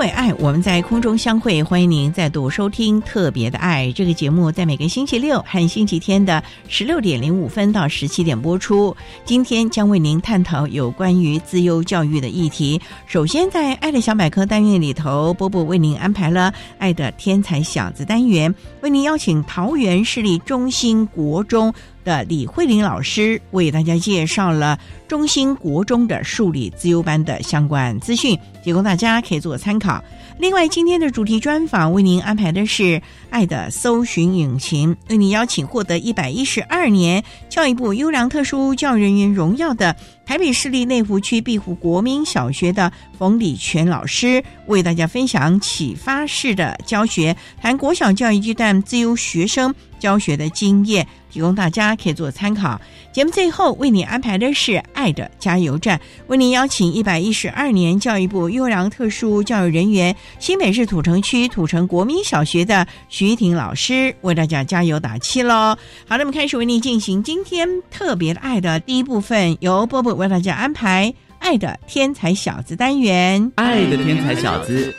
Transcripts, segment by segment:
为爱，我们在空中相会。欢迎您再度收听《特别的爱》这个节目，在每个星期六和星期天的十六点零五分到十七点播出。今天将为您探讨有关于自幼教育的议题。首先，在《爱的小百科》单元里头，波波为您安排了“爱的天才小子”单元，为您邀请桃园市立中心国中。的李慧玲老师为大家介绍了中心国中的数理自由班的相关资讯，提供大家可以做参考。另外，今天的主题专访为您安排的是《爱的搜寻引擎》，为您邀请获得一百一十二年教育部优良特殊教育人员荣耀的台北市立内湖区碧湖国民小学的冯礼全老师，为大家分享启发式的教学，谈国小教育阶段自由学生教学的经验。提供大家可以做参考。节目最后为你安排的是“爱的加油站”，为您邀请一百一十二年教育部优良特殊教育人员、新北市土城区土城国民小学的徐婷老师为大家加油打气喽。好，那么开始为您进行今天特别的爱的第一部分，由波波为大家安排“爱的天才小子”单元。爱的天才小子，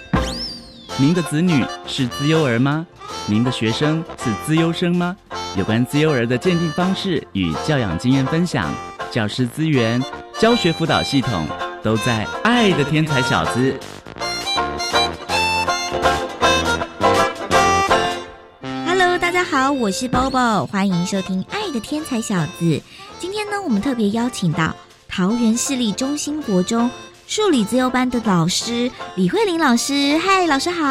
您的子女是资优儿吗？您的学生是资优生吗？有关自幼儿的鉴定方式与教养经验分享，教师资源、教学辅导系统都在《爱的天才小子》。Hello，大家好，我是 Bobo，欢迎收听《爱的天才小子》。今天呢，我们特别邀请到桃园市立中心国中。数理自由班的老师李慧玲老师，嗨，老师好。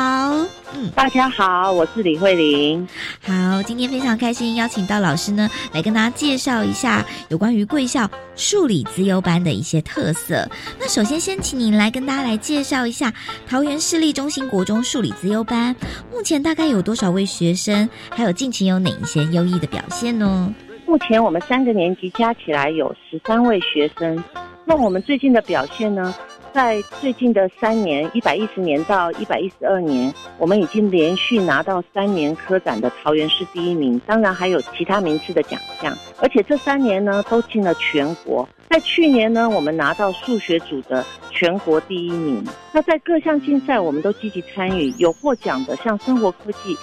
嗯，大家好，我是李慧玲。好，今天非常开心邀请到老师呢，来跟大家介绍一下有关于贵校数理资优班的一些特色。那首先先请您来跟大家来介绍一下桃园市立中心国中数理资优班，目前大概有多少位学生，还有近期有哪一些优异的表现呢？目前我们三个年级加起来有十三位学生。那我们最近的表现呢？在最近的三年，一百一十年到一百一十二年，我们已经连续拿到三年科展的桃园市第一名，当然还有其他名次的奖项。而且这三年呢，都进了全国。在去年呢，我们拿到数学组的全国第一名。那在各项竞赛，我们都积极参与，有获奖的，像生活科技，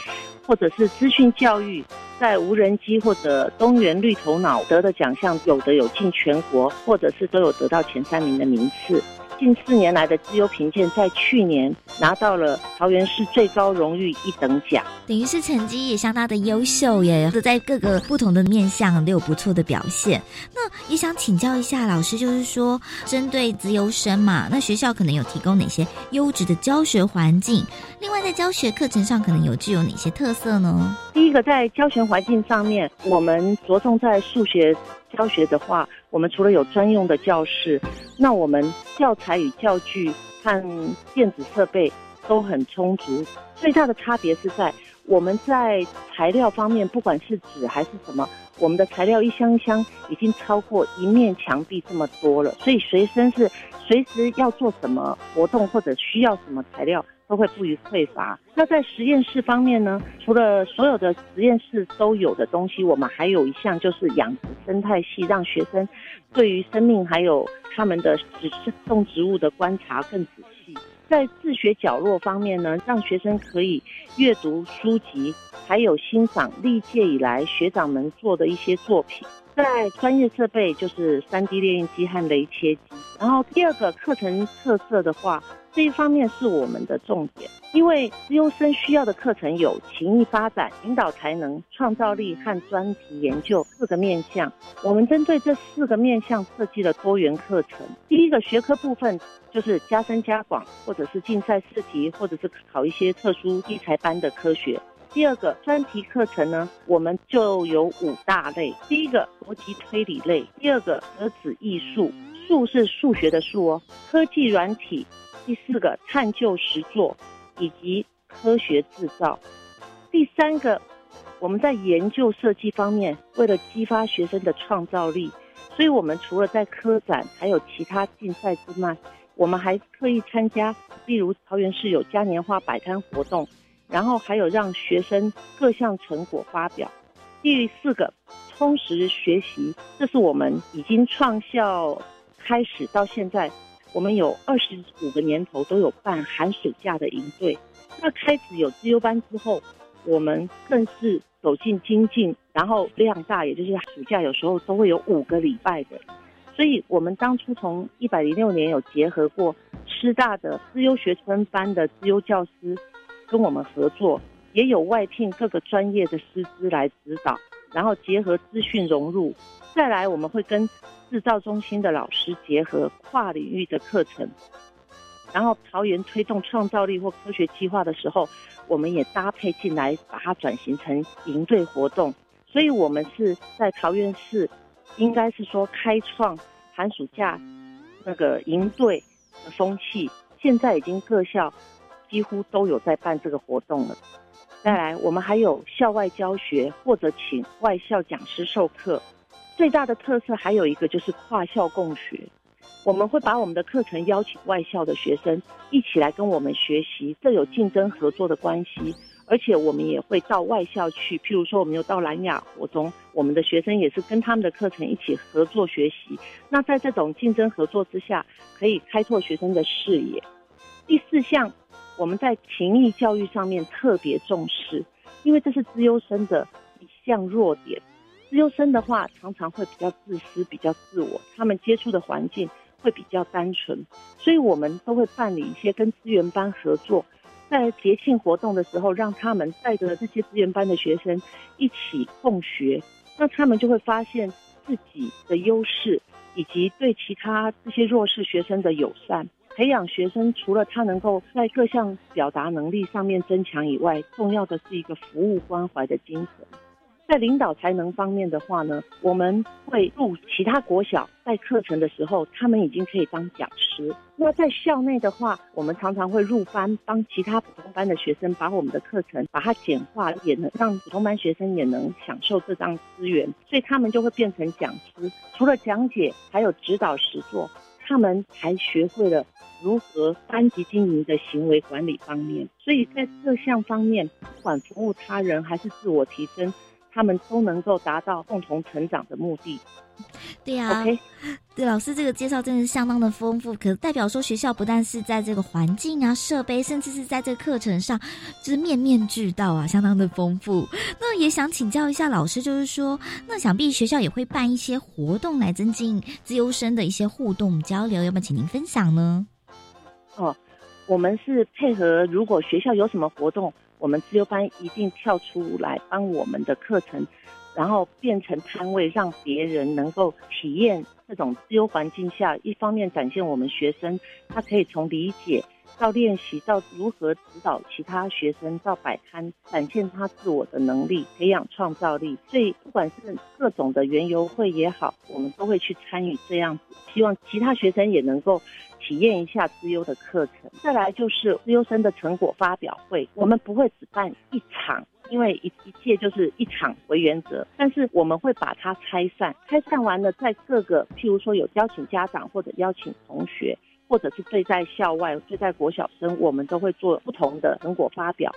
或者是资讯教育，在无人机或者东元绿头脑得的奖项，有的有进全国，或者是都有得到前三名的名次。近四年来的自优评鉴，在去年拿到了桃园市最高荣誉一等奖，等于是成绩也相当的优秀耶，都在各个不同的面向都有不错的表现。那也想请教一下老师，就是说针对资优生嘛，那学校可能有提供哪些优质的教学环境？另外在教学课程上可能有具有哪些特色呢？第一个在教学环境上面，我们着重在数学。教学的话，我们除了有专用的教室，那我们教材与教具和电子设备都很充足。最大的差别是在我们在材料方面，不管是纸还是什么，我们的材料一箱一箱已经超过一面墙壁这么多了。所以学生是随时要做什么活动或者需要什么材料，都会不予匮乏。那在实验室方面呢，除了所有的实验室都有的东西，我们还有一项就是养殖生态系，让学生对于生命还有他们的植动植物的观察更仔细。在自学角落方面呢，让学生可以阅读书籍，还有欣赏历届以来学长们做的一些作品。在专业设备就是 3D 列印机和雷切机。然后第二个课程特色的话，这一方面是我们的重点，因为优生需要的课程有情谊发展、引导才能、创造力和专题研究四个面向。我们针对这四个面向设计了多元课程。第一个学科部分就是加深加广，或者是竞赛试题，或者是考一些特殊艺才班的科学。第二个专题课程呢，我们就有五大类。第一个逻辑推理类，第二个格子艺术，数是数学的数哦，科技软体，第四个探究实作，以及科学制造。第三个，我们在研究设计方面，为了激发学生的创造力，所以我们除了在科展还有其他竞赛之外，我们还特意参加，例如桃园市有嘉年华摆摊活动。然后还有让学生各项成果发表。第四个，充实学习，这是我们已经创校开始到现在，我们有二十五个年头都有办寒暑假的营队。那开始有自优班之后，我们更是走进精进，然后量大，也就是暑假有时候都会有五个礼拜的。所以我们当初从一百零六年有结合过师大的自优学生班的自优教师。跟我们合作，也有外聘各个专业的师资来指导，然后结合资讯融入。再来，我们会跟制造中心的老师结合跨领域的课程，然后桃园推动创造力或科学计划的时候，我们也搭配进来，把它转型成营队活动。所以，我们是在桃园市，应该是说开创寒暑假那个营队的风气。现在已经各校。几乎都有在办这个活动了。再来，我们还有校外教学或者请外校讲师授课。最大的特色还有一个就是跨校共学，我们会把我们的课程邀请外校的学生一起来跟我们学习，这有竞争合作的关系。而且我们也会到外校去，譬如说我们有到南亚国中，我们的学生也是跟他们的课程一起合作学习。那在这种竞争合作之下，可以开拓学生的视野。第四项。我们在情谊教育上面特别重视，因为这是资优生的一项弱点。资优生的话，常常会比较自私、比较自我，他们接触的环境会比较单纯，所以我们都会办理一些跟资源班合作，在节庆活动的时候，让他们带着这些资源班的学生一起共学，那他们就会发现自己的优势，以及对其他这些弱势学生的友善。培养学生，除了他能够在各项表达能力上面增强以外，重要的是一个服务关怀的精神。在领导才能方面的话呢，我们会入其他国小带课程的时候，他们已经可以当讲师。那在校内的话，我们常常会入班帮其他普通班的学生把我们的课程把它简化，也能让普通班学生也能享受这张资源，所以他们就会变成讲师。除了讲解，还有指导实作。他们还学会了如何班级经营的行为管理方面，所以在各项方面，不管服务他人还是自我提升。他们都能够达到共同成长的目的。对呀，对老师这个介绍真的是相当的丰富，可代表说学校不但是在这个环境啊、设备，甚至是在这个课程上，就是面面俱到啊，相当的丰富。那也想请教一下老师，就是说，那想必学校也会办一些活动来增进自优生的一些互动交流，要不要请您分享呢？哦，我们是配合，如果学校有什么活动。我们自由班一定跳出来帮我们的课程，然后变成摊位，让别人能够体验这种自由环境下，一方面展现我们学生他可以从理解到练习到如何指导其他学生到摆摊，展现他自我的能力，培养创造力。所以不管是各种的园游会也好，我们都会去参与这样子，希望其他学生也能够。体验一下资优的课程，再来就是资优生的成果发表会。我们不会只办一场，因为一一届就是一场为原则，但是我们会把它拆散，拆散完了，在各个譬如说有邀请家长或者邀请同学，或者是对在校外、对在国小生，我们都会做不同的成果发表，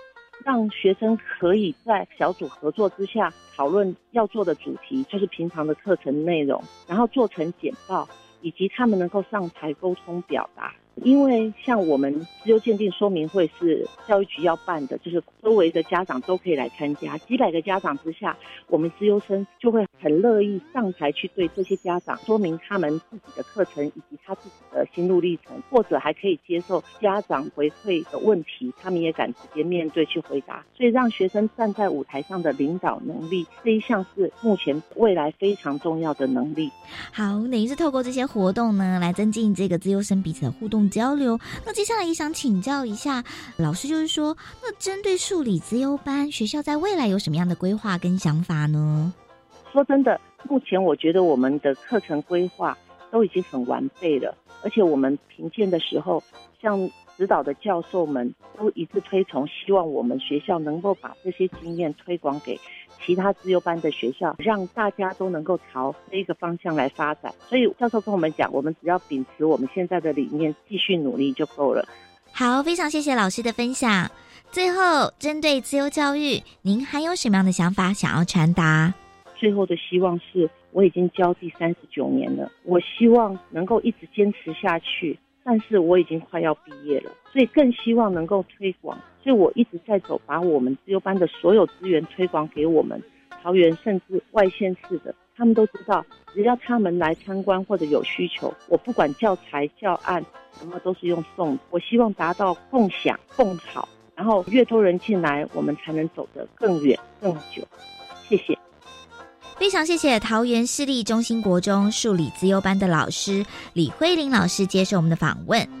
让学生可以在小组合作之下讨论要做的主题，就是平常的课程内容，然后做成简报，以及他们能够上台沟通表达。因为像我们自由鉴定说明会是教育局要办的，就是周围的家长都可以来参加，几百个家长之下，我们自优生就会很乐意上台去对这些家长说明他们自己的课程以及他自己的心路历程，或者还可以接受家长回馈的问题，他们也敢直接面对去回答，所以让学生站在舞台上的领导能力这一项是目前未来非常重要的能力。好，等于是透过这些活动呢，来增进这个自优生彼此的互动。交流。那接下来也想请教一下老师，就是说，那针对数理资优班，学校在未来有什么样的规划跟想法呢？说真的，目前我觉得我们的课程规划都已经很完备了，而且我们评鉴的时候，像指导的教授们都一致推崇，希望我们学校能够把这些经验推广给。其他自由班的学校，让大家都能够朝这一个方向来发展。所以教授跟我们讲，我们只要秉持我们现在的理念，继续努力就够了。好，非常谢谢老师的分享。最后，针对自由教育，您还有什么样的想法想要传达？最后的希望是，我已经教第三十九年了，我希望能够一直坚持下去。但是我已经快要毕业了，所以更希望能够推广。所以我一直在走，把我们自由班的所有资源推广给我们桃园，甚至外县市的，他们都知道，只要他们来参观或者有需求，我不管教材教案什么都是用送。我希望达到共享共好，然后越多人进来，我们才能走得更远更久。谢谢。非常谢谢桃园市立中心国中数理资优班的老师李慧玲老师接受我们的访问。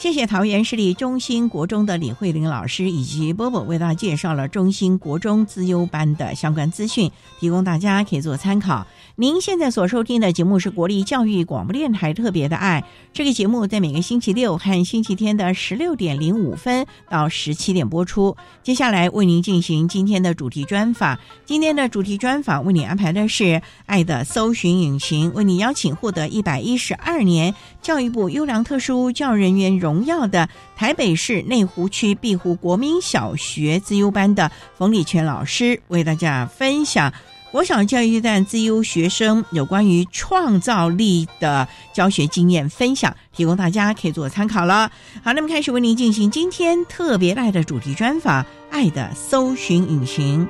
谢谢桃园市立中心国中的李慧玲老师以及波波为大家介绍了中心国中资优班的相关资讯，提供大家可以做参考。您现在所收听的节目是国立教育广播电台特别的爱。这个节目在每个星期六和星期天的十六点零五分到十七点播出。接下来为您进行今天的主题专访。今天的主题专访为您安排的是《爱的搜寻引擎》，为您邀请获得一百一十二年教育部优良特殊教育人员荣耀的台北市内湖区碧湖国民小学自优班的冯礼全老师，为大家分享。国小教育阶段自优学生有关于创造力的教学经验分享，提供大家可以做参考了。好，那么开始为您进行今天特别爱的主题专访，《爱的搜寻引擎》。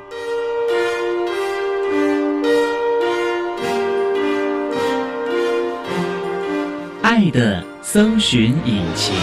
爱的搜寻引擎。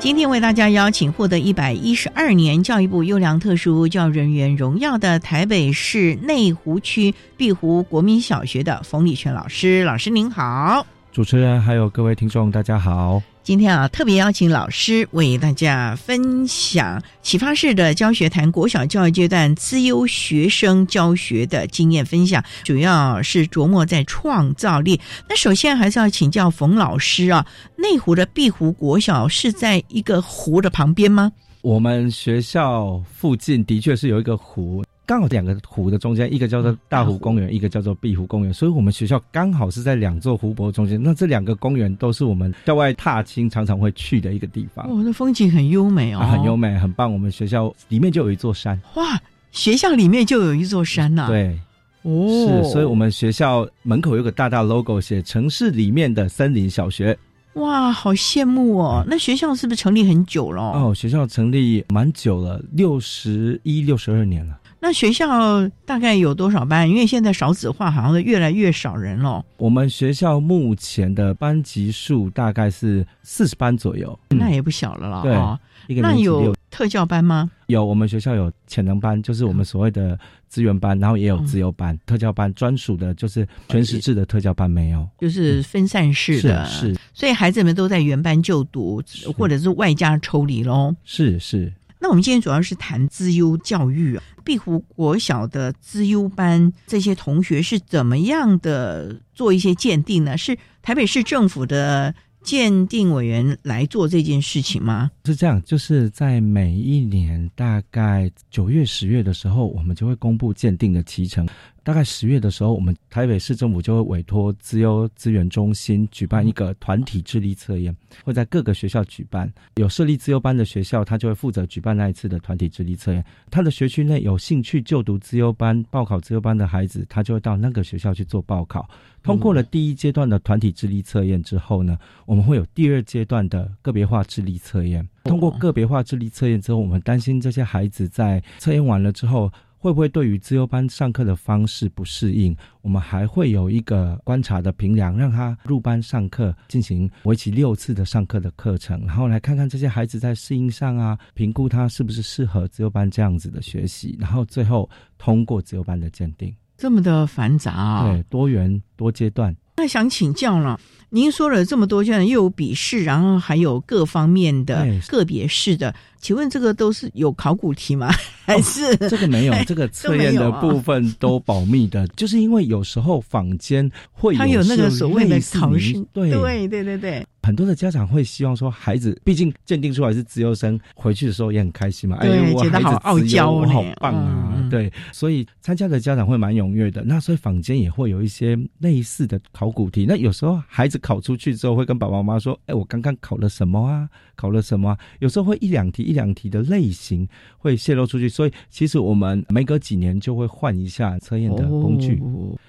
今天为大家邀请获得一百一十二年教育部优良特殊教育人员荣耀的台北市内湖区碧湖国民小学的冯礼全老师，老师您好，主持人还有各位听众大家好。今天啊，特别邀请老师为大家分享启发式的教学谈国小教育阶段资优学生教学的经验分享，主要是琢磨在创造力。那首先还是要请教冯老师啊，内湖的碧湖国小是在一个湖的旁边吗？我们学校附近的确是有一个湖。刚好两个湖的中间，一个叫做大湖公园，一个叫做碧湖公园，所以我们学校刚好是在两座湖泊中间。那这两个公园都是我们校外踏青常常会去的一个地方。哦，那风景很优美哦，很优美，很棒。我们学校里面就有一座山。哇，学校里面就有一座山呐？对，哦，是，所以我们学校门口有个大大 logo，写城市里面的森林小学。哇，好羡慕哦！那学校是不是成立很久了？哦，学校成立蛮久了，六十一、六十二年了。那学校大概有多少班？因为现在少子化，好像是越来越少人了。我们学校目前的班级数大概是四十班左右，那也不小了啦。对，那有特教班吗？有，我们学校有潜能班，就是我们所谓的资源班，然后也有自由班。特教班专属的就是全时制的特教班没有，就是分散式的。是，所以孩子们都在原班就读，或者是外加抽离喽。是是。那我们今天主要是谈资优教育，碧湖国小的资优班这些同学是怎么样的做一些鉴定呢？是台北市政府的。鉴定委员来做这件事情吗？是这样，就是在每一年大概九月、十月的时候，我们就会公布鉴定的提成。大概十月的时候，我们台北市政府就会委托资优资源中心举办一个团体智力测验，会在各个学校举办。有设立资优班的学校，他就会负责举办那一次的团体智力测验。他的学区内有兴趣就读资优班、报考资优班的孩子，他就会到那个学校去做报考。通过了第一阶段的团体智力测验之后呢，我们会有第二阶段的个别化智力测验。通过个别化智力测验之后，我们担心这些孩子在测验完了之后。会不会对于自由班上课的方式不适应？我们还会有一个观察的评量，让他入班上课，进行为期六次的上课的课程，然后来看看这些孩子在适应上啊，评估他是不是适合自由班这样子的学习，然后最后通过自由班的鉴定。这么的繁杂啊！对，多元多阶段。那想请教了，您说了这么多，现在又有笔试，然后还有各方面的个别式的。请问这个都是有考古题吗？还是这个没有？这个测验的部分都保密的，就是因为有时候坊间会有那个所谓的考试，对对对对对。很多的家长会希望说，孩子毕竟鉴定出来是自由生，回去的时候也很开心嘛。对，觉得好傲娇，我好棒啊！对，所以参加的家长会蛮踊跃的。那所以坊间也会有一些类似的考古题。那有时候孩子考出去之后，会跟爸爸妈妈说：“哎，我刚刚考了什么啊？考了什么？”有时候会一两题一两题的类型会泄露出去，所以其实我们每隔几年就会换一下测验的工具，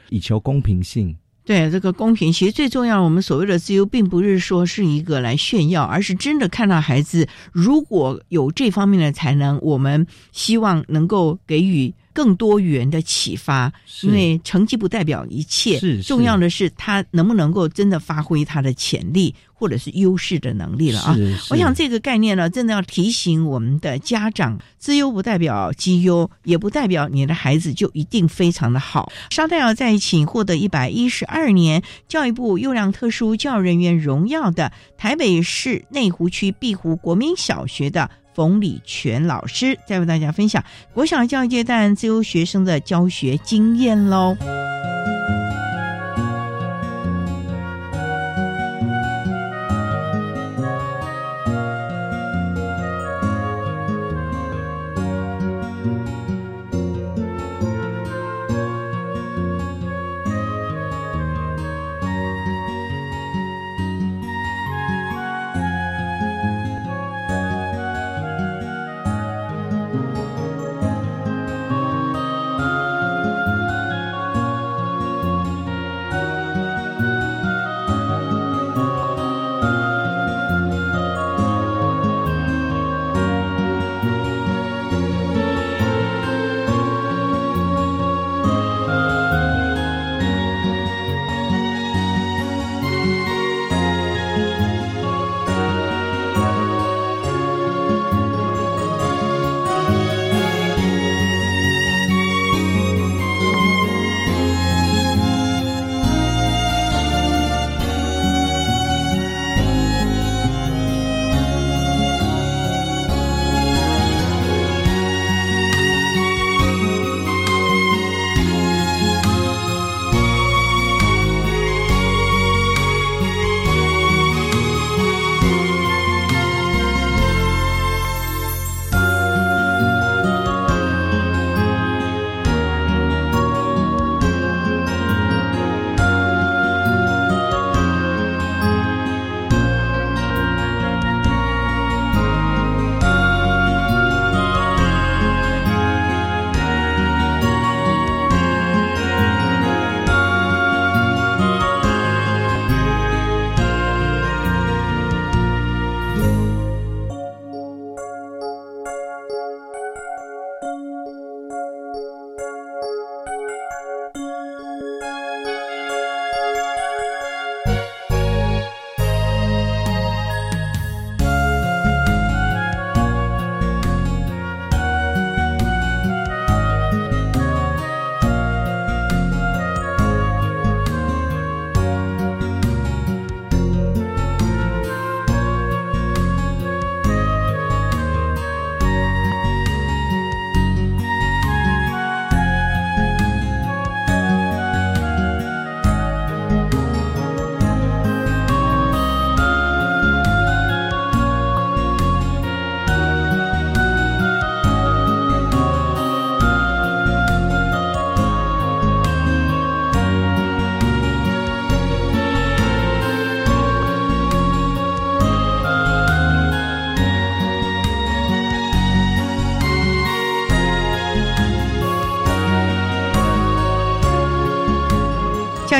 以求公平性。对这个公平，其实最重要。我们所谓的自由，并不是说是一个来炫耀，而是真的看到孩子如果有这方面的才能，我们希望能够给予。更多元的启发，因为成绩不代表一切，重要的是他能不能够真的发挥他的潜力或者是优势的能力了啊！我想这个概念呢，真的要提醒我们的家长：资优不代表绩优，也不代表你的孩子就一定非常的好。稍待要再请获得一百一十二年教育部优良特殊教育人员荣耀的台北市内湖区碧湖国民小学的。冯礼全老师再为大家分享国小教育阶段自由学生的教学经验喽。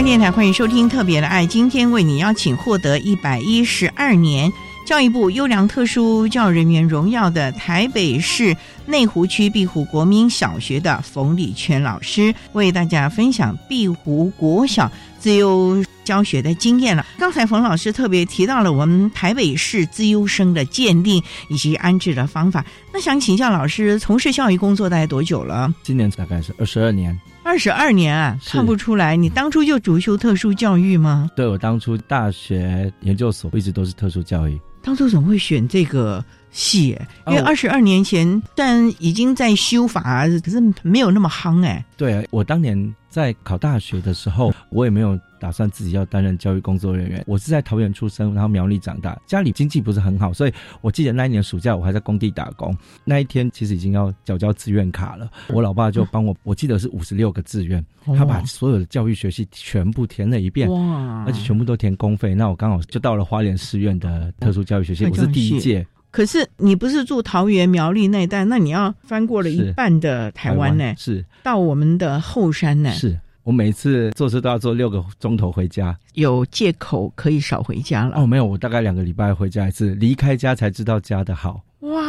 电台欢迎收听《特别的爱》，今天为你邀请获得一百一十二年教育部优良特殊教育人员荣耀的台北市内湖区碧湖国民小学的冯礼全老师，为大家分享碧湖国小自优教学的经验了。刚才冯老师特别提到了我们台北市自优生的鉴定以及安置的方法，那想请教老师，从事教育工作大概多久了？今年大概是二十二年。二十二年啊，看不出来，你当初就主修特殊教育吗？对我当初大学研究所一直都是特殊教育，当初怎么会选这个戏？因为哦二十二年前，但已经在修法，可是没有那么夯哎。对我当年在考大学的时候，我也没有打算自己要担任教育工作人员。我是在桃园出生，然后苗栗长大，家里经济不是很好，所以我记得那一年暑假我还在工地打工。那一天其实已经要缴交志愿卡了，我老爸就帮我，我记得是五十六个志愿，他把所有的教育学系全部填了一遍。哇而且全部都填公费，那我刚好就到了花莲师院的特殊教育学系，我是第一届。可是你不是住桃园苗栗那一带，那你要翻过了一半的台湾呢，是到我们的后山呢，是，我每次坐车都要坐六个钟头回家。有借口可以少回家了。哦，没有，我大概两个礼拜回家一次，离开家才知道家的好。哇，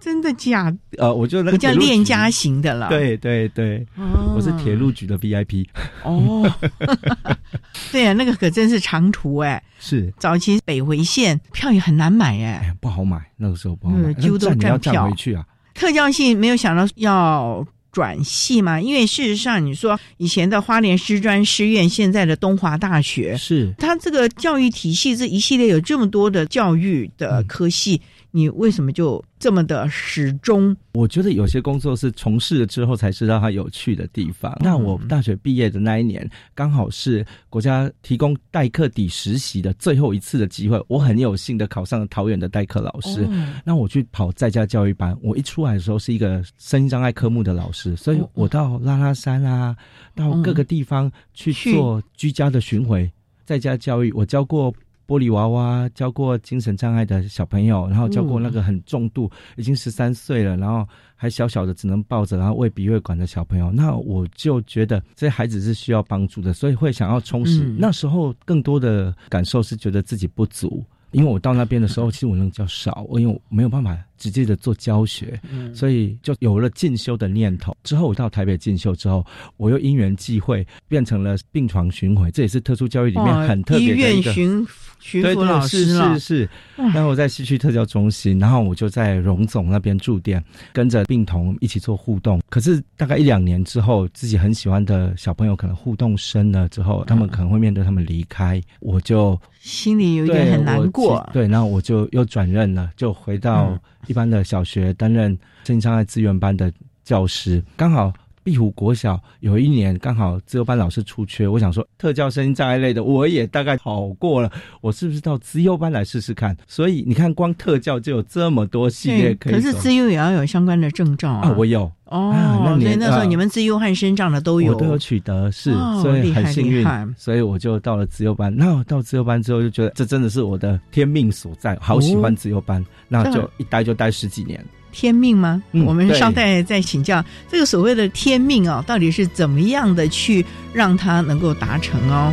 真的假的？呃，我就那个比较铁路局恋家型的了。，对对对，哦我是铁路局的 VIP。哦，对啊，那个可真是长途哎。是，早期北回线票也很难买哎哎，不好买，那个时候不好买，嗯几乎都站你要站票站回去啊。特教性没有想到要转系嘛，因为事实上你说以前的花莲师专师院，现在的东华大学，是，它这个教育体系这一系列有这么多的教育的科系，你为什么就这么的始终？我觉得有些工作是从事了之后才知道它有趣的地方。那我大学毕业的那一年，刚好是国家提供代课底实习的最后一次的机会，我很有幸的考上了桃园的代课老师。哦那我去跑在家教育班，我一出来的时候是一个身心障碍科目的老师，所以哦我到拉拉山啊，到各个地方去去做居家的巡回，在家教育，我教过。玻璃娃娃教过精神障碍的小朋友，然后教过那个很重度，已经十三岁了，然后还小小的只能抱着，然后喂鼻胃管的小朋友，那我就觉得这些孩子是需要帮助的，所以会想要充实。嗯。那时候更多的感受是觉得自己不足，因为我到那边的时候，其实我能比较少，因为我没有办法直接的做教学，嗯所以就有了进修的念头。之后我到台北进修之后，我又因缘际会变成了病床巡回，这也是特殊教育里面很特别的哦医院一个。巡巡抚老师是了是，是，哇那我在西区特教中心，然后我就在荣总那边驻店，跟着病童一起做互动。可是大概一两年之后，自己很喜欢的小朋友可能互动深了之后，他们可能会面对他们离开，我就心里有一对点很难过。对，然后我就又转任了，就回到嗯一般的小学担任身心障碍资源班的教师，刚好。壁湖国小有一年刚好自由班老师出缺，我想说特教身心障碍类的我也大概考过了，我是不是到资优班来试试看？所以你看，光特教就有这么多系列，可可以可是资优也要有相关的证照啊，我有。哦，啊那你所以那时候啊你们自优和身障的都有，我都有取得，是，哦所以很幸运，所以我就到了自优班。那我到自优班之后，就觉得这真的是我的天命所在，好喜欢自优班，那就一待就待十几年。天命吗？嗯我们对稍待再请教这个所谓的天命哦，到底是怎么样的去让它能够达成哦？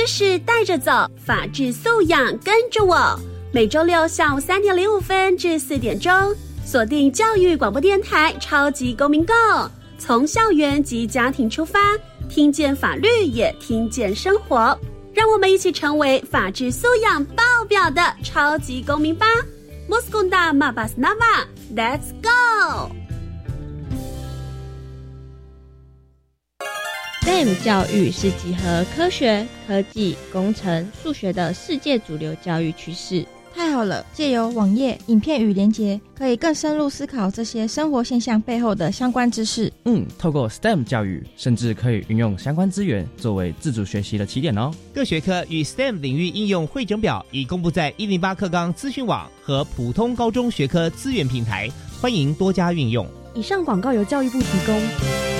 知识带着走，法治素养跟着我。每周六下午三点零五分至四点钟，锁定教育广播电台《超级公民购》，从校园及家庭出发，听见法律，也听见生活。让我们一起成为法治素养爆表的超级公民吧！Moskonda Mabasnava，Let's go！STEM 教育是集合科学、科技、工程、数学的世界主流教育趋势。太好了！借由网页、影片与连结，可以更深入思考这些生活现象背后的相关知识。嗯，透过 STEM 教育，甚至可以运用相关资源作为自主学习的起点哦。各学科与 STEM 领域应用汇整表已公布在一零八课纲资讯网和普通高中学科资源平台，欢迎多加运用。以上广告由教育部提供。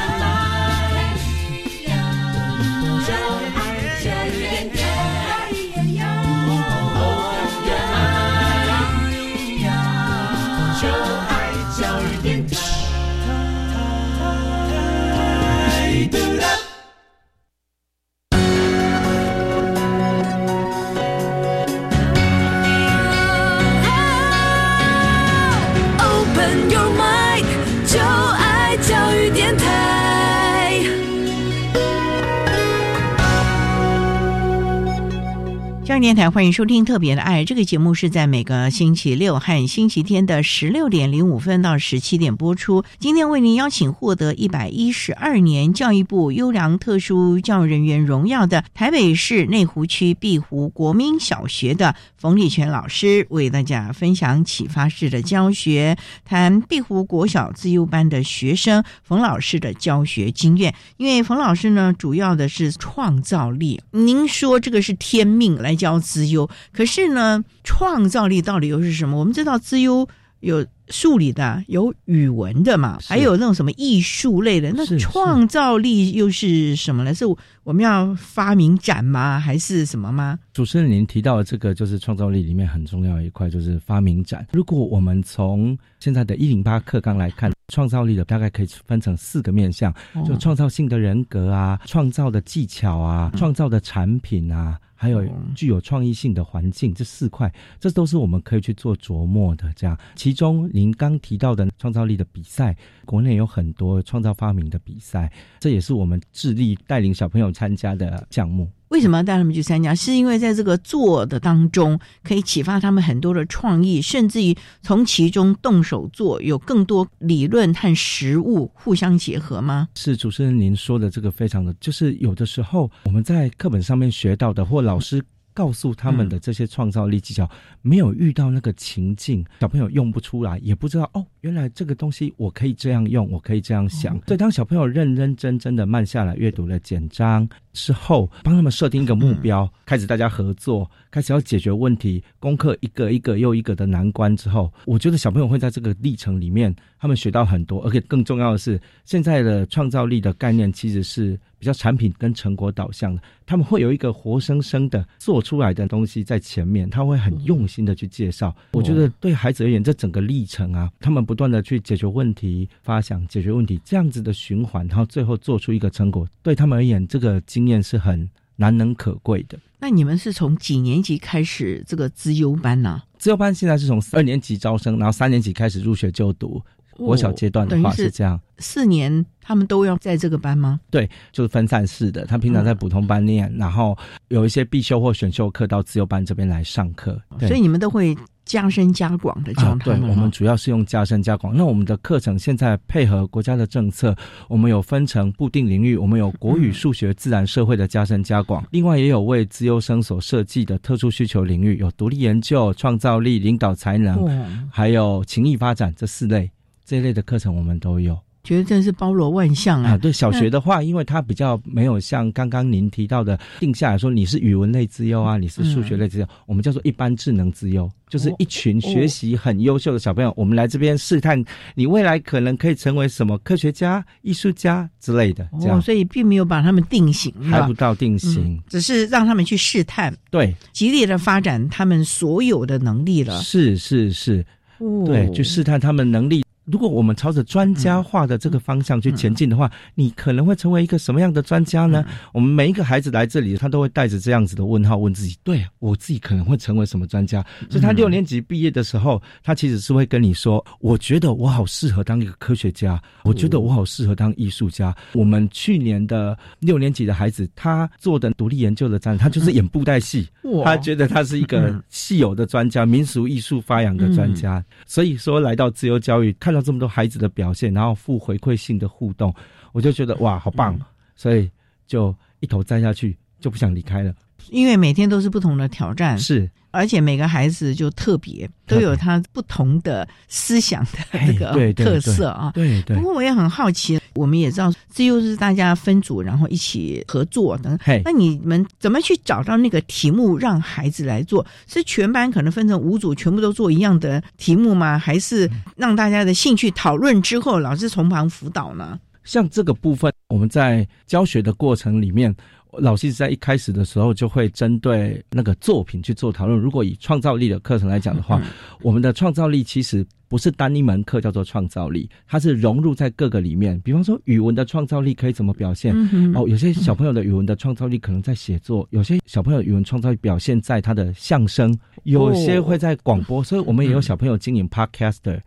教育电台欢迎收听《特别的爱》这个节目，是在每个星期六和星期天的十六点零五分到十七点播出。今天为您邀请获得一百一十二年教育部优良特殊教育人员荣耀的台北市内湖区碧湖国民小学的冯立全老师，为大家分享启发式的教学，谈碧湖国小自优班的学生冯老师的教学经验。因为冯老师呢，主要的是创造力。您说这个是天命来。教资优，可是呢，创造力到底又是什么？我们知道资优有数理的，有语文的嘛，还有那种什么艺术类的。那创造力又是什么呢？是我们要发明展吗？还是什么吗？主持人您提到的这个，就是创造力里面很重要一块，就是发明展。如果我们从现在的一零八课纲来看，创造力的大概可以分成四个面向，就创造性的人格啊，创造的技巧啊，创造的产品啊。还有具有创意性的环境，这四块，这都是我们可以去做琢磨的。这样，其中您刚提到的创造力的比赛，国内有很多创造发明的比赛，这也是我们致力带领小朋友参加的项目。为什么要带他们去参加？是因为在这个做的当中，可以启发他们很多的创意，甚至于从其中动手做，有更多理论和实物互相结合吗？是主持人您说的这个非常的，就是有的时候我们在课本上面学到的，或老师。告诉他们的这些创造力技巧，没有遇到那个情境，小朋友用不出来，也不知道哦，原来这个东西我可以这样用，我可以这样想。所以当小朋友认认真真的慢下来阅读了简章之后，帮他们设定一个目标，开始大家合作，开始要解决问题，攻克一个一个又一个的难关之后，我觉得小朋友会在这个历程里面，他们学到很多，而且更重要的是，现在的创造力的概念其实是。比较产品跟成果导向的，他们会有一个活生生的做出来的东西在前面，他会很用心的去介绍。我觉得对孩子而言，这整个历程啊，他们不断的去解决问题、发想、解决问题，这样子的循环，然后最后做出一个成果，对他们而言，这个经验是很难能可贵的。那你们是从几年级开始这个资优班呢？资优班现在是从二年级招生，然后三年级开始入学就读。国小阶段的话是这样，四年他们都要在这个班吗？对，就是分散式的。他平常在普通班念，然后有一些必修或选修课到自由班这边来上课。所以你们都会加深加广的教他们。对，我们主要是用加深加广。那我们的课程现在配合国家的政策，我们有分成固定领域，我们有国语、数学、自然、社会的加深加广，另外也有为资优生所设计的特殊需求领域，有独立研究、创造力、领导才能，还有情谊发展这四类。这一类的课程我们都有觉得真是包罗万象啊！对小学的话，因为它比较没有像刚刚您提到的定下来说你是语文类资优啊，你是数学类资优，我们叫做一般智能资优，就是一群学习很优秀的小朋友，我们来这边试探你未来可能可以成为什么科学家、艺术家之类的。这样，所以并没有把他们定型，还不到定型，只是让他们去试探，对，极力的发展他们所有的能力了。是是是，对，去试探他们能力。如果我们朝着专家化的这个方向去前进的话，你可能会成为一个什么样的专家呢？我们每一个孩子来这里，他都会带着这样子的问号问自己：对我自己可能会成为什么专家？所以他六年级毕业的时候，他其实是会跟你说：我觉得我好适合当一个科学家，我觉得我好适合当艺术家。我们去年的六年级的孩子，他做的独立研究的展，他就是演布袋戏，他觉得他是一个戏有的专家，民俗艺术发扬的专家。所以说，来到自由教育，看到这么多孩子的表现，然后负回馈性的互动，我就觉得哇，好棒！所以就一头栽下去，就不想离开了。因为每天都是不同的挑战，是。而且每个孩子就特别都有他不同的思想的这个特色啊。对对。不过我也很好奇，我们也知道这又是大家分组然后一起合作等。那你们怎么去找到那个题目让孩子来做？是全班可能分成五组，全部都做一样的题目吗？还是让大家的兴趣讨论之后，老师从旁辅导呢？像这个部分，我们在教学的过程里面。老师在一开始的时候就会针对那个作品去做讨论。如果以创造力的课程来讲的话，我们的创造力其实不是单一门课叫做创造力，它是融入在各个里面。比方说语文的创造力可以怎么表现？哦，有些小朋友的语文的创造力可能在写作，有些小朋友语文创造力表现在他的相声，有些会在广播。所以我们也有小朋友经营 podcaster。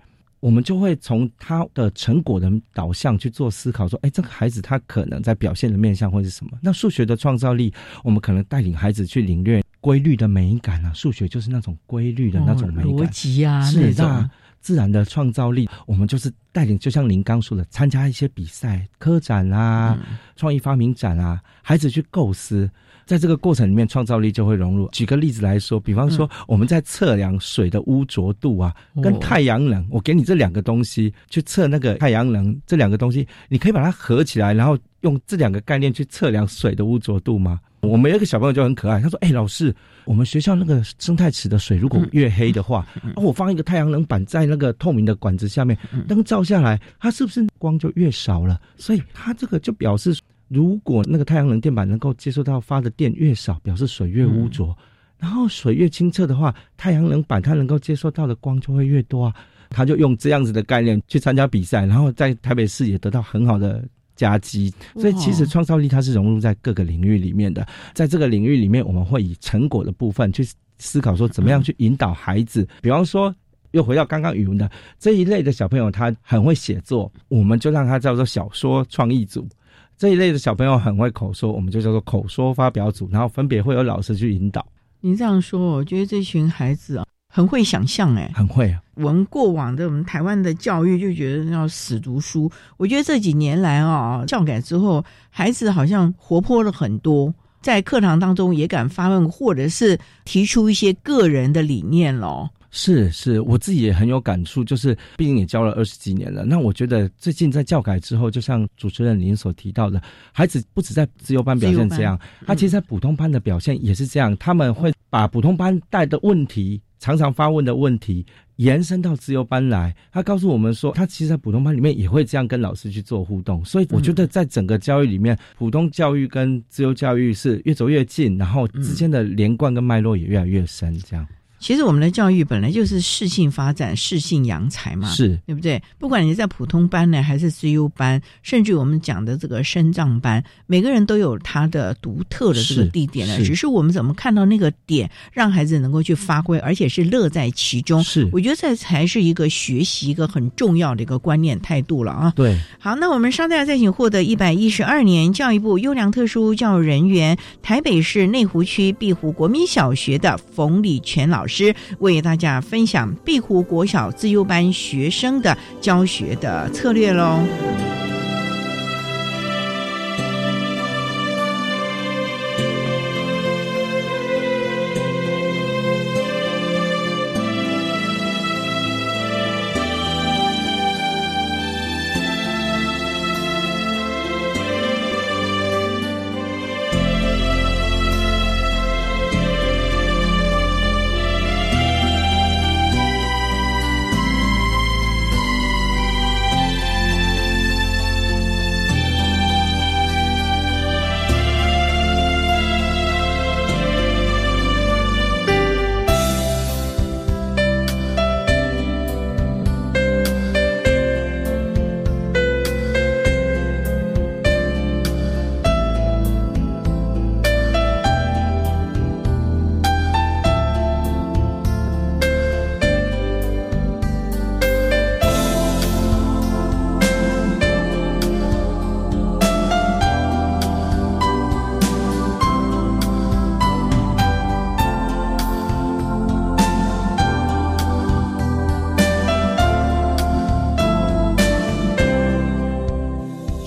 我们就会从他的成果的导向去做思考，说，哎，这个孩子他可能在表现的面向会是什么？那数学的创造力，我们可能带领孩子去领略规律的美感啊。数学就是那种规律的那种美感，逻辑啊，是那自然的创造力，我们就是带领，就像您刚说的，参加一些比赛、科展啊、创意发明展啊，孩子去构思。在这个过程里面，创造力就会融入。举个例子来说，比方说我们在测量水的污浊度啊，跟太阳能，我给你这两个东西去测那个太阳能，这两个东西你可以把它合起来，然后用这两个概念去测量水的污浊度吗？我们有一个小朋友就很可爱，他说：“哎，老师，我们学校那个生态池的水如果越黑的话，我放一个太阳能板在那个透明的管子下面，灯照下来，它是不是光就越少了？所以它这个就表示。”如果那个太阳能电板能够接收到发的电越少，表示水越污浊；然后水越清澈的话，太阳能板它能够接收到的光就会越多啊。他就用这样子的概念去参加比赛，然后在台北市也得到很好的佳绩。所以其实创造力它是融入在各个领域里面的。在这个领域里面，我们会以成果的部分去思考说，怎么样去引导孩子。比方说，又回到刚刚语文的这一类的小朋友，他很会写作，我们就让他叫做小说创意组。这一类的小朋友很会口说，我们就叫做口说发表组，然后分别会有老师去引导。你这样说，我觉得这群孩子啊，很会想象，哎，很会啊。我们过往的我们台湾的教育就觉得要死读书，我觉得这几年来啊，教改之后，孩子好像活泼了很多，在课堂当中也敢发问，或者是提出一些个人的理念咯。是是，我自己也很有感触，就是毕竟也教了二十几年了。那我觉得最近在教改之后，就像主持人您所提到的，孩子不止在自由班表现这样，他其实在普通班的表现也是这样。他们会把普通班带的问题、常常发问的问题延伸到自由班来。他告诉我们说，他其实，在普通班里面也会这样跟老师去做互动。所以，我觉得在整个教育里面，普通教育跟自由教育是越走越近，然后之间的连贯跟脉络也越来越深，这样。其实我们的教育本来就是适性发展、适性扬才嘛，是对不对？不管你在普通班呢，还是自优班，甚至我们讲的这个升藏班，每个人都有他的独特的这个地点呢。只是我们怎么看到那个点，让孩子能够去发挥，而且是乐在其中。是，我觉得这才是一个学习一个很重要的一个观念态度了啊。对，好，那我们稍待再请获得一百一十二年教育部优良特殊教育人员、台北市内湖区碧湖国民小学的冯礼全老师。师为大家分享碧湖国小自优班学生的教学的策略喽。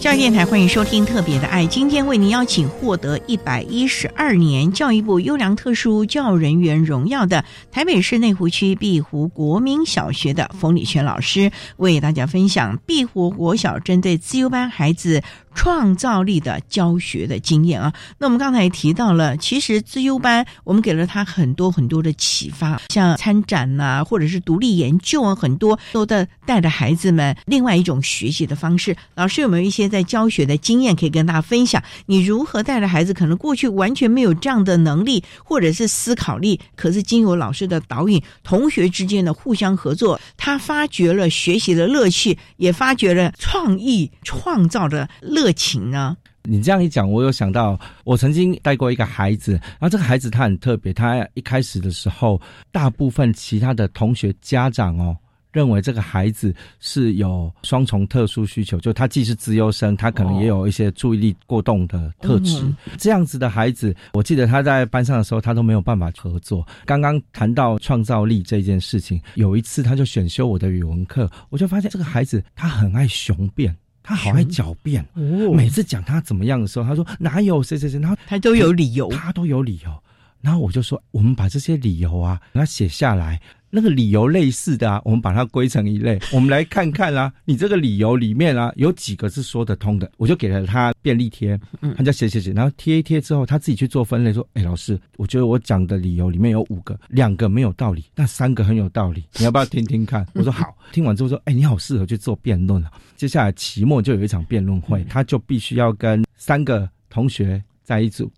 教育电台欢迎收听《特别的爱》，今天为您邀请获得一百一十二年教育部优良特殊教育人员荣耀的台北市内湖区碧湖国民小学的冯礼泉老师，为大家分享碧湖国小针对自由班孩子。创造力的教学的经验啊，那我们刚才也提到了，其实资优班我们给了他很多很多的启发，像参展呐，或者是独立研究啊，很多都在带着孩子们另外一种学习的方式。老师有没有一些在教学的经验可以跟大家分享？你如何带着孩子？可能过去完全没有这样的能力或者是思考力，可是经由老师的导引，同学之间的互相合作，他发掘了学习的乐趣，也发掘了创意创造的乐。热情呢？你这样一讲，我有想到，我曾经带过一个孩子，然后这个孩子他很特别，他一开始的时候，大部分其他的同学家长哦，认为这个孩子是有双重特殊需求，就他既是资优生，他可能也有一些注意力过动的特质。这样子的孩子，我记得他在班上的时候，他都没有办法合作。刚刚谈到创造力这件事情，有一次他就选修我的语文课，我就发现这个孩子他很爱雄辩。他好爱狡辩，每次讲他怎么样的时候，他说哪有谁谁谁，然后他都有理由，他都有理由。然后我就说，我们把这些理由啊，给他写下来。那个理由类似的啊，我们把它归成一类。我们来看看啊，你这个理由里面啊，有几个是说得通的？我就给了他便利贴，他就写写写，然后贴一贴之后，他自己去做分类，说：“哎，老师，我觉得我讲的理由里面有五个，两个没有道理，那三个很有道理，你要不要听听看？”我说：“好。”听完之后说：“哎，你好适合去做辩论啊！”接下来期末就有一场辩论会，他就必须要跟三个同学在一组。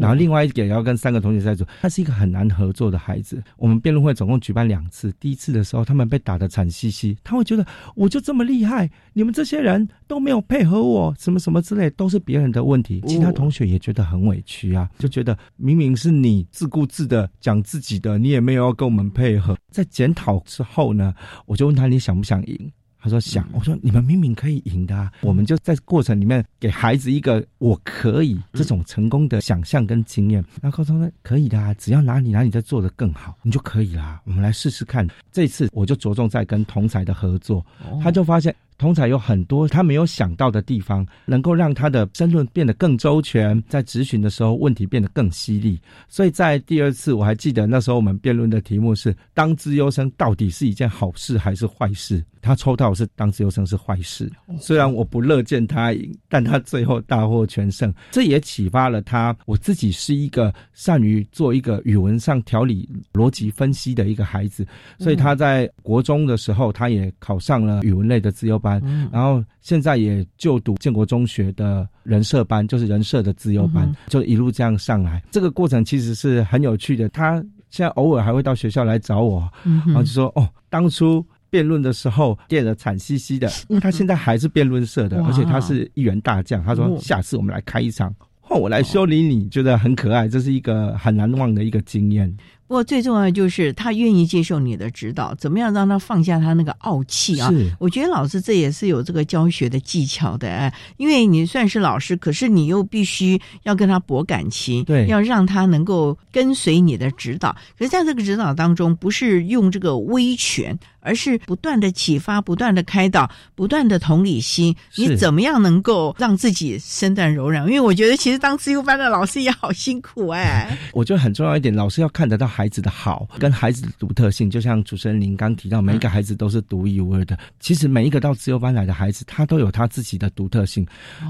然后另外一个也要跟三个同学在组，他是一个很难合作的孩子。我们辩论会总共举办两次，第一次的时候他们被打得惨兮兮，他会觉得我就这么厉害，你们这些人都没有配合我，什么什么之类都是别人的问题。其他同学也觉得很委屈啊，就觉得明明是你自顾自的讲自己的，你也没有要跟我们配合。在检讨之后呢，我就问他你想不想赢？他说想，我说你们明明可以赢的啊！我们就在过程里面给孩子一个我可以这种成功的想象跟经验，然后他可以的啊，只要哪里哪里在做的更好，你就可以啦。我们来试试看。这次我就着重在跟同才的合作，他就发现。通常有很多他没有想到的地方，能够让他的争论变得更周全，在质询的时候问题变得更犀利。所以在第二次，我还记得那时候我们辩论的题目是：当资优生到底是一件好事还是坏事？他抽到是当资优生是坏事。虽然我不乐见他赢，但他最后大获全胜。这也启发了他。我自己是一个善于做一个语文上条理逻辑分析的一个孩子，所以他在国中的时候，他也考上了语文类的资优班。然后现在也就读建国中学的人社班，就是人社的自由班，就一路这样上来。这个过程其实是很有趣的。他现在偶尔还会到学校来找我，然后就说：“哦，当初辩论的时候变得惨兮兮的，因为他现在还是辩论社的，而且他是一员大将。他说下次我们来开一场，换我来修理你，觉得很可爱。这是一个很难忘的一个经验。”不过最重要的就是他愿意接受你的指导，怎么样让他放下他那个傲气啊？我觉得老师这也是有这个教学的技巧的哎，因为你算是老师，可是你又必须要跟他博感情，对，要让他能够跟随你的指导。可是在这个指导当中，不是用这个威权，而是不断的启发、不断的开导、不断的同理心。你怎么样能够让自己身段柔软？因为我觉得其实当自由班的老师也好辛苦哎。我觉得很重要一点，老师要看得到。孩子的好跟孩子的独特性，就像主持人您刚提到，每一个孩子都是独一无二的。其实每一个到自由班来的孩子，他都有他自己的独特性。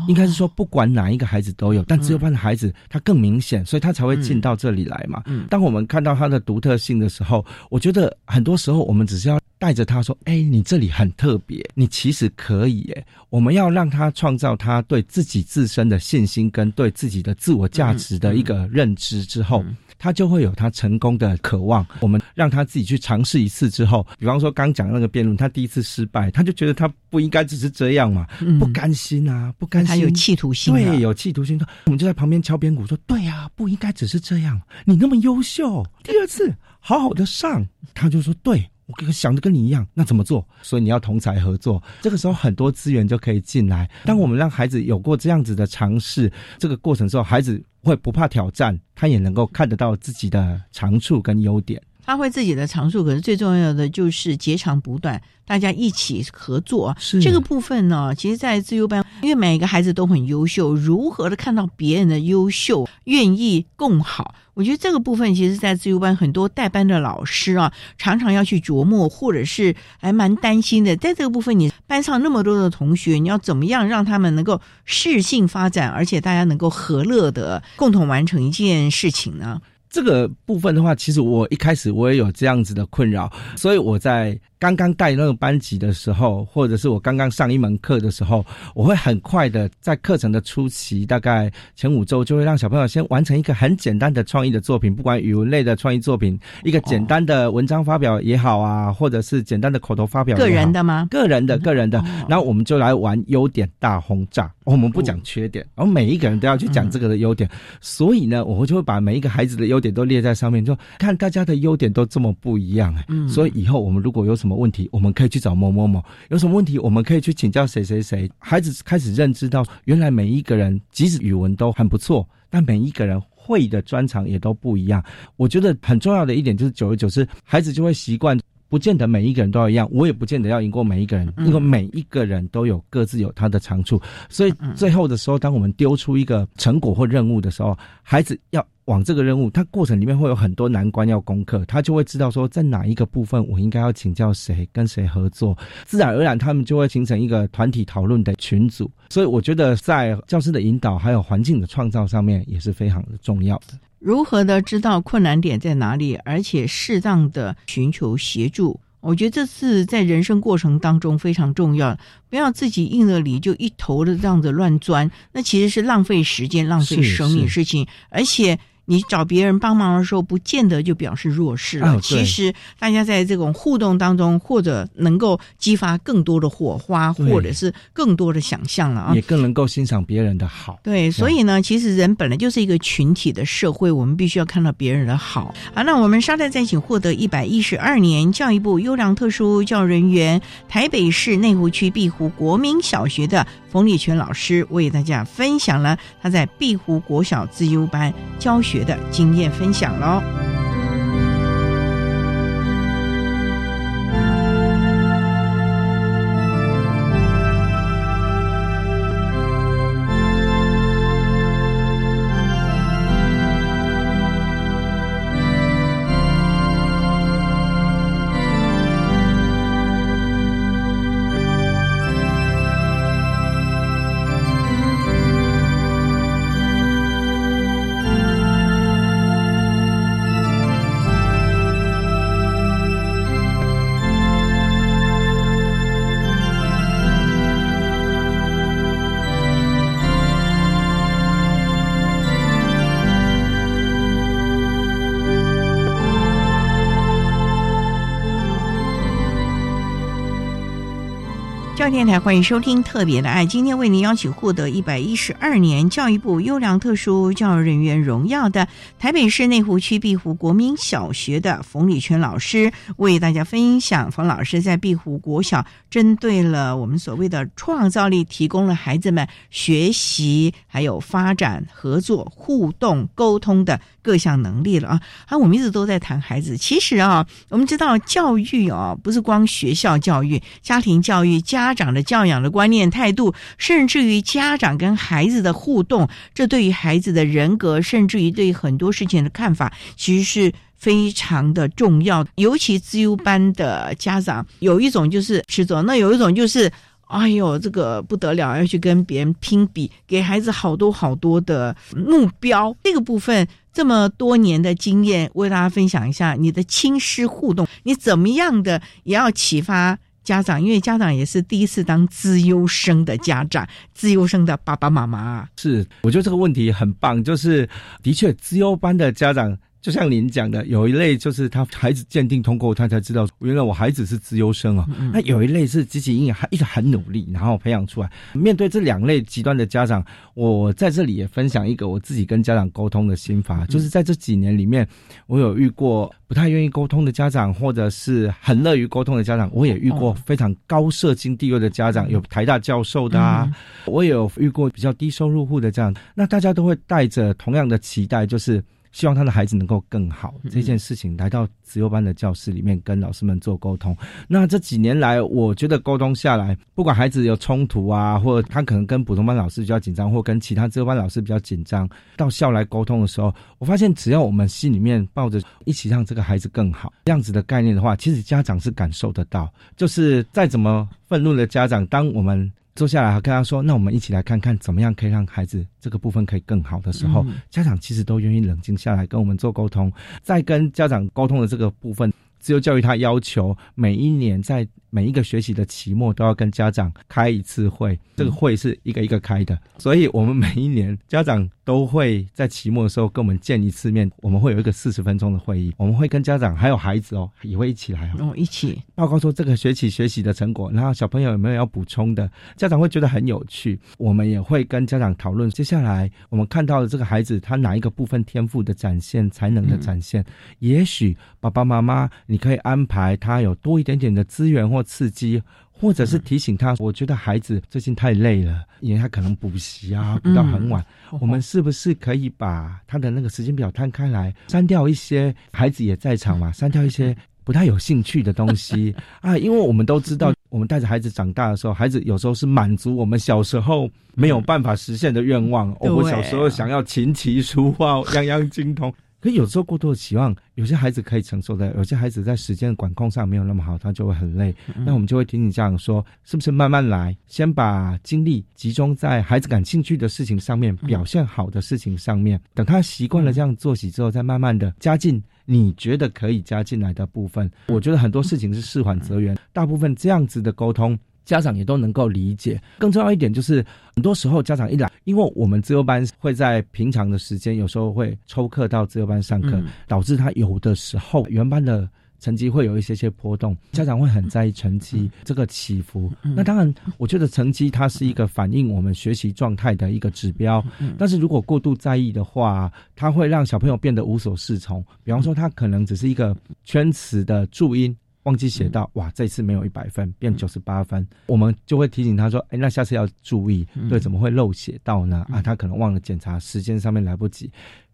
应该是说，不管哪一个孩子都有，但自由班的孩子他更明显，所以他才会进到这里来嘛。当我们看到他的独特性的时候，我觉得很多时候我们只是要带着他说：“哎，你这里很特别，你其实可以。”哎，我们要让他创造他对自己自身的信心跟对自己的自我价值的一个认知之后。他就会有他成功的渴望。我们让他自己去尝试一次之后，比方说刚讲那个辩论，他第一次失败，他就觉得他不应该只是这样嘛，不甘心啊，不甘心，他有企图心，对，有企图心。我们就在旁边敲边鼓说：“对呀，不应该只是这样，你那么优秀，第二次好好的上。”他就说：“对。”我想的跟你一样，那怎么做？所以你要同才合作，这个时候很多资源就可以进来。当我们让孩子有过这样子的尝试，这个过程之后，孩子会不怕挑战，他也能够看得到自己的长处跟优点。发挥自己的长处，可是最重要的就是截长补短，大家一起合作。是这个部分呢，其实，在自由班，因为每一个孩子都很优秀，如何的看到别人的优秀，愿意共好。我觉得这个部分，其实，在自由班很多带班的老师啊，常常要去琢磨，或者是还蛮担心的。在这个部分，你班上那么多的同学，你要怎么样让他们能够适性发展，而且大家能够和乐的共同完成一件事情呢？这个部分的话，其实我一开始我也有这样子的困扰，所以我在。刚刚带那个班级的时候，或者是我刚刚上一门课的时候，我会很快的在课程的初期，大概前五周就会让小朋友先完成一个很简单的创意的作品，不管语文类的创意作品，一个简单的文章发表也好啊，或者是简单的口头发表。个人的吗？个人的，个人的。然后我们就来玩优点大轰炸，我们不讲缺点，然后每一个人都要去讲这个的优点。所以呢，我就会把每一个孩子的优点都列在上面，就看大家的优点都这么不一样哎。所以以后我们如果有什么。什么问题，我们可以去找某某某；有什么问题，我们可以去请教谁谁谁。孩子开始认知到，原来每一个人即使语文都很不错，但每一个人会的专长也都不一样。我觉得很重要的一点就是，久而久之，孩子就会习惯，不见得每一个人都要一样，我也不见得要赢过每一个人，因为每一个人都有各自有他的长处。所以最后的时候，当我们丢出一个成果或任务的时候，孩子要。往这个任务，它过程里面会有很多难关要攻克，他就会知道说在哪一个部分我应该要请教谁，跟谁合作，自然而然他们就会形成一个团体讨论的群组。所以我觉得在教师的引导还有环境的创造上面也是非常的重要的。如何的知道困难点在哪里，而且适当的寻求协助，我觉得这是在人生过程当中非常重要。不要自己硬了里就一头的这样子乱钻，那其实是浪费时间、浪费生命事情，而且。你找别人帮忙的时候，不见得就表示弱势了。其实大家在这种互动当中，或者能够激发更多的火花，或者是更多的想象了啊，也更能够欣赏别人的好。对，所以呢，其实人本来就是一个群体的社会，我们必须要看到别人的好。好，那我们稍待再请获得一百一十二年教育部优良特殊教育人员，台北市内湖区碧湖国民小学的冯立群老师，为大家分享了他在碧湖国小自优班教。学的经验分享喽。台欢迎收听《特别的爱》，今天为您邀请获得一百一十二年教育部优良特殊教育人员荣耀的台北市内湖区碧湖国民小学的冯礼全老师，为大家分享。冯老师在碧湖国小针对了我们所谓的创造力，提供了孩子们学习、还有发展、合作、互动、沟通的各项能力了啊！啊，我们一直都在谈孩子，其实啊，我们知道教育啊，不是光学校教育、家庭教育、家。长的教养的观念态度，甚至于家长跟孩子的互动，这对于孩子的人格，甚至于对于很多事情的看法，其实是非常的重要。尤其自优班的家长，有一种就是吃走，那有一种就是，哎呦，这个不得了，要去跟别人拼比，给孩子好多好多的目标。这个部分这么多年的经验，为大家分享一下你的亲师互动，你怎么样的也要启发。家长，因为家长也是第一次当资优生的家长，资优生的爸爸妈妈是，我觉得这个问题很棒，就是的确资优班的家长。就像您讲的，有一类就是他孩子鉴定通过，他才知道原来我孩子是资优生啊。那有一类是积极应还一直很努力，然后培养出来。面对这两类极端的家长，我在这里也分享一个我自己跟家长沟通的心法，就是在这几年里面，我有遇过不太愿意沟通的家长，或者是很乐于沟通的家长，我也遇过非常高社经地位的家长，有台大教授的啊，我也有遇过比较低收入户的这样。那大家都会带着同样的期待，就是。希望他的孩子能够更好这件事情，来到自由班的教室里面跟老师们做沟通。那这几年来，我觉得沟通下来，不管孩子有冲突啊，或他可能跟普通班老师比较紧张，或跟其他自由班老师比较紧张，到校来沟通的时候，我发现只要我们心里面抱着一起让这个孩子更好这样子的概念的话，其实家长是感受得到。就是再怎么愤怒的家长，当我们坐下来跟他说：“那我们一起来看看怎么样可以让孩子这个部分可以更好的时候，家长其实都愿意冷静下来跟我们做沟通。在跟家长沟通的这个部分，自由教育他要求每一年在。每一个学习的期末都要跟家长开一次会，这个会是一个一个开的，所以我们每一年家长都会在期末的时候跟我们见一次面。我们会有一个四十分钟的会议，我们会跟家长还有孩子哦也会一起来哦，一起报告说这个学期学习的成果，然后小朋友有没有要补充的，家长会觉得很有趣。我们也会跟家长讨论接下来我们看到的这个孩子他哪一个部分天赋的展现、才能的展现，也许爸爸妈妈你可以安排他有多一点点的资源或。刺激，或者是提醒他，我觉得孩子最近太累了，因为他可能补习啊，补到很晚。我们是不是可以把他的那个时间表摊开来，删掉一些孩子也在场嘛？删掉一些不太有兴趣的东西 啊？因为我们都知道，我们带着孩子长大的时候，孩子有时候是满足我们小时候没有办法实现的愿望。我小时候想要琴棋书画 样样精通。可有时候过度的期望，有些孩子可以承受的，有些孩子在时间的管控上没有那么好，他就会很累。那我们就会听你这样说，是不是慢慢来，先把精力集中在孩子感兴趣的事情上面，表现好的事情上面。等他习惯了这样作息之后，再慢慢的加进你觉得可以加进来的部分。我觉得很多事情是事缓则圆，大部分这样子的沟通。家长也都能够理解。更重要一点就是，很多时候家长一来，因为我们自由班会在平常的时间，有时候会抽课到自由班上课，导致他有的时候原班的成绩会有一些些波动。家长会很在意成绩这个起伏。那当然，我觉得成绩它是一个反映我们学习状态的一个指标。但是如果过度在意的话，它会让小朋友变得无所适从。比方说，他可能只是一个圈词的注音。忘记写到，哇，这次没有一百分，变九十八分，我们就会提醒他说，哎，那下次要注意，对，怎么会漏写到呢？啊，他可能忘了检查，时间上面来不及。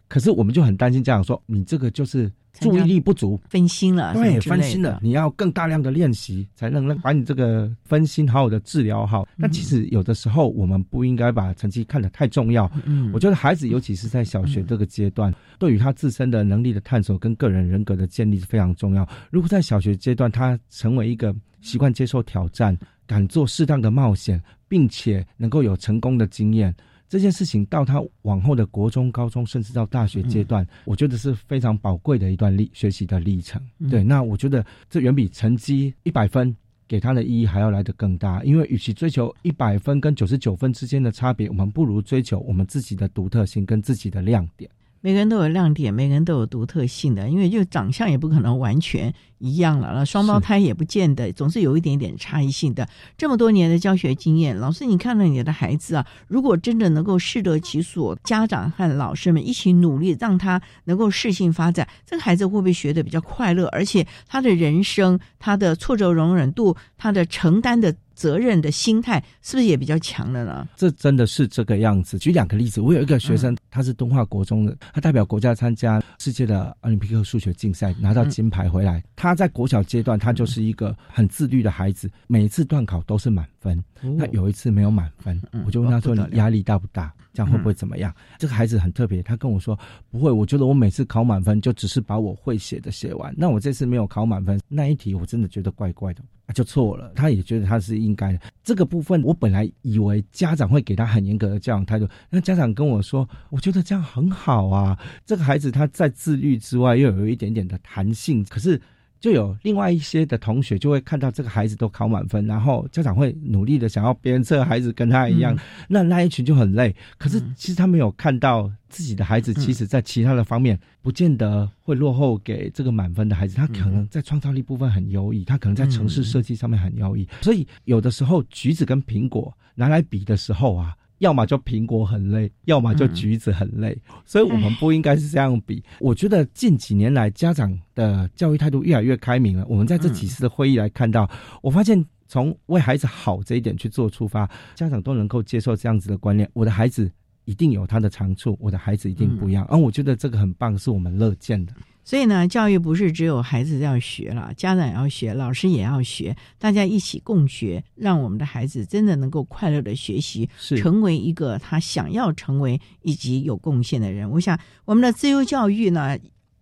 可是我们就很担心家长说，你这个就是。注意力不足，分心了，对，分心了。你要更大量的练习，才能让把你这个分心好好的治疗好。那其实有的时候，我们不应该把成绩看得太重要。嗯，我觉得孩子，尤其是在小学这个阶段，对于他自身的能力的探索跟个人人格的建立是非常重要。如果在小学阶段，他成为一个习惯接受挑战、敢做适当的冒险，并且能够有成功的经验。这件事情到他往后的国中、高中，甚至到大学阶段，我觉得是非常宝贵的一段历学习的历程。对，那我觉得这远比成绩一百分给他的意义还要来得更大。因为与其追求一百分跟九十九分之间的差别，我们不如追求我们自己的独特性跟自己的亮点。每个人都有亮点，每个人都有独特性的，因为就长相也不可能完全一样了，那双胞胎也不见得，总是有一点点差异性的。这么多年的教学经验，老师，你看到你的孩子啊，如果真的能够适得其所，家长和老师们一起努力，让他能够适性发展，这个孩子会不会学得比较快乐？而且他的人生，他的挫折容忍度，他的承担的。责任的心态是不是也比较强了呢？这真的是这个样子。举两个例子，我有一个学生，他是东华国中的，他代表国家参加世界的奥林匹克数学竞赛，拿到金牌回来。他在国小阶段，他就是一个很自律的孩子，每一次段考都是满分。那有一次没有满分，我就问他说：“你压力大不大？这样会不会怎么样？”这个孩子很特别，他跟我说：“不会，我觉得我每次考满分就只是把我会写的写完。那我这次没有考满分，那一题我真的觉得怪怪的。”就错了，他也觉得他是应该的。这个部分，我本来以为家长会给他很严格的教养态度，那家长跟我说，我觉得这样很好啊。这个孩子他在自律之外，又有一点点的弹性，可是。就有另外一些的同学就会看到这个孩子都考满分，然后家长会努力的想要别人这个孩子跟他一样，那那一群就很累。可是其实他没有看到自己的孩子，其实在其他的方面不见得会落后给这个满分的孩子。他可能在创造力部分很优异，他可能在城市设计上面很优异。所以有的时候橘子跟苹果拿来比的时候啊。要么就苹果很累，要么就橘子很累，所以我们不应该是这样比。我觉得近几年来家长的教育态度越来越开明了。我们在这几次的会议来看到，我发现从为孩子好这一点去做出发，家长都能够接受这样子的观念。我的孩子一定有他的长处，我的孩子一定不一样。而、我觉得这个很棒，是我们乐见的。所以呢，教育不是只有孩子要学了，家长也要学，老师也要学，大家一起共学，让我们的孩子真的能够快乐的学习，成为一个他想要成为以及有贡献的人。我想，我们的自由教育呢。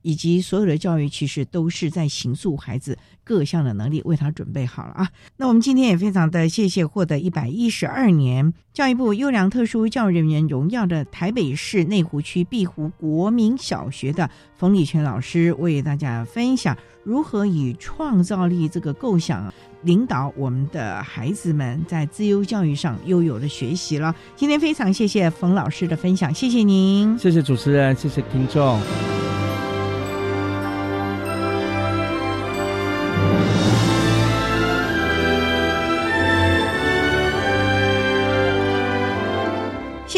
以及所有的教育，其实都是在形塑孩子各项的能力，为他准备好了啊。那我们今天也非常的谢谢获得一百一十二年教育部优良特殊教育人员荣耀的台北市内湖区碧湖国民小学的冯礼全老师，为大家分享如何以创造力这个构想，领导我们的孩子们在自由教育上又有的学习了。今天非常谢谢冯老师的分享，谢谢您，谢谢主持人，谢谢听众。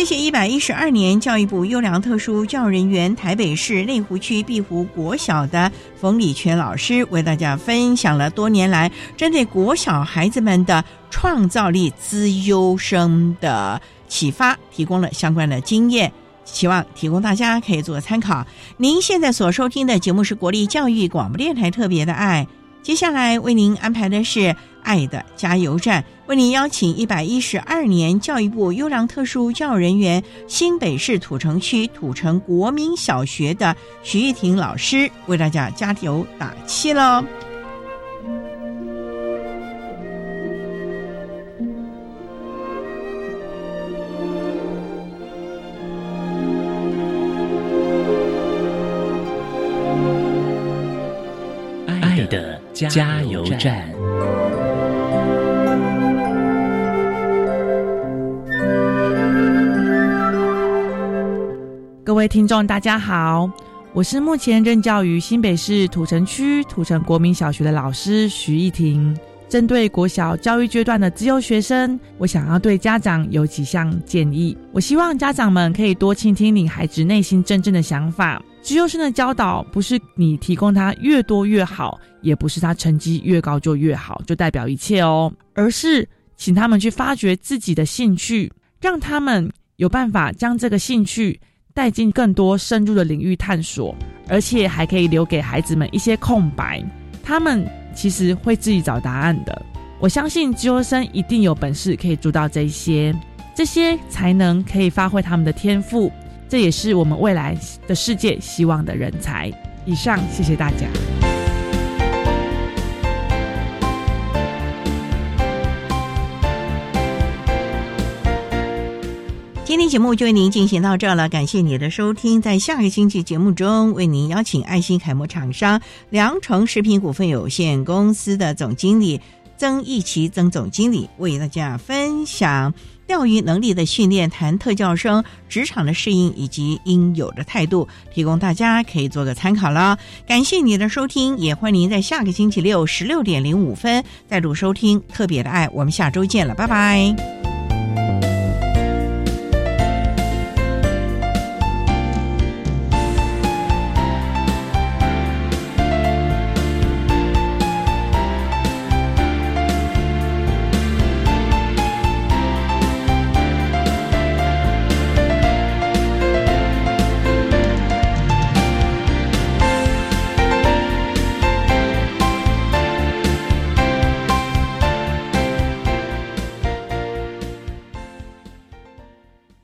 谢一百一十二年教育部优良特殊教育人员台北市内湖区碧湖国小的冯礼全老师，为大家分享了多年来针对国小孩子们的创造力资优生的启发，提供了相关的经验，希望提供大家可以做参考。您现在所收听的节目是国立教育广播电台特别的爱。接下来为您安排的是《爱的加油站》，为您邀请一百一十二年教育部优良特殊教育人员、新北市土城区土城国民小学的徐玉婷老师为大家加油打气喽。爱的加油站。各位听众，大家好，我是目前任教于新北市土城区土城国民小学的老师徐艺婷。针对国小教育阶段的自由学生，我想要对家长有几项建议。我希望家长们可以多倾听你孩子内心真正的想法。自由生的教导不是你提供他越多越好，也不是他成绩越高就越好，就代表一切哦，而是请他们去发掘自己的兴趣，让他们有办法将这个兴趣带进更多深入的领域探索，而且还可以留给孩子们一些空白，他们其实会自己找答案的。我相信自由生一定有本事可以做到这些，这些才能可以发挥他们的天赋。这也是我们未来的世界希望的人才。以上，谢谢大家。今天节目就为您进行到这了，感谢你的收听。在下个星期节目中，为您邀请爱心楷模厂商良城食品股份有限公司的总经理曾义奇曾总经理为大家分享。钓鱼能力的训练，谈特教生职场的适应以及应有的态度，提供大家可以做个参考了。感谢你的收听，也欢迎您在下个星期六十六点零五分再度收听特别的爱。我们下周见了，拜拜。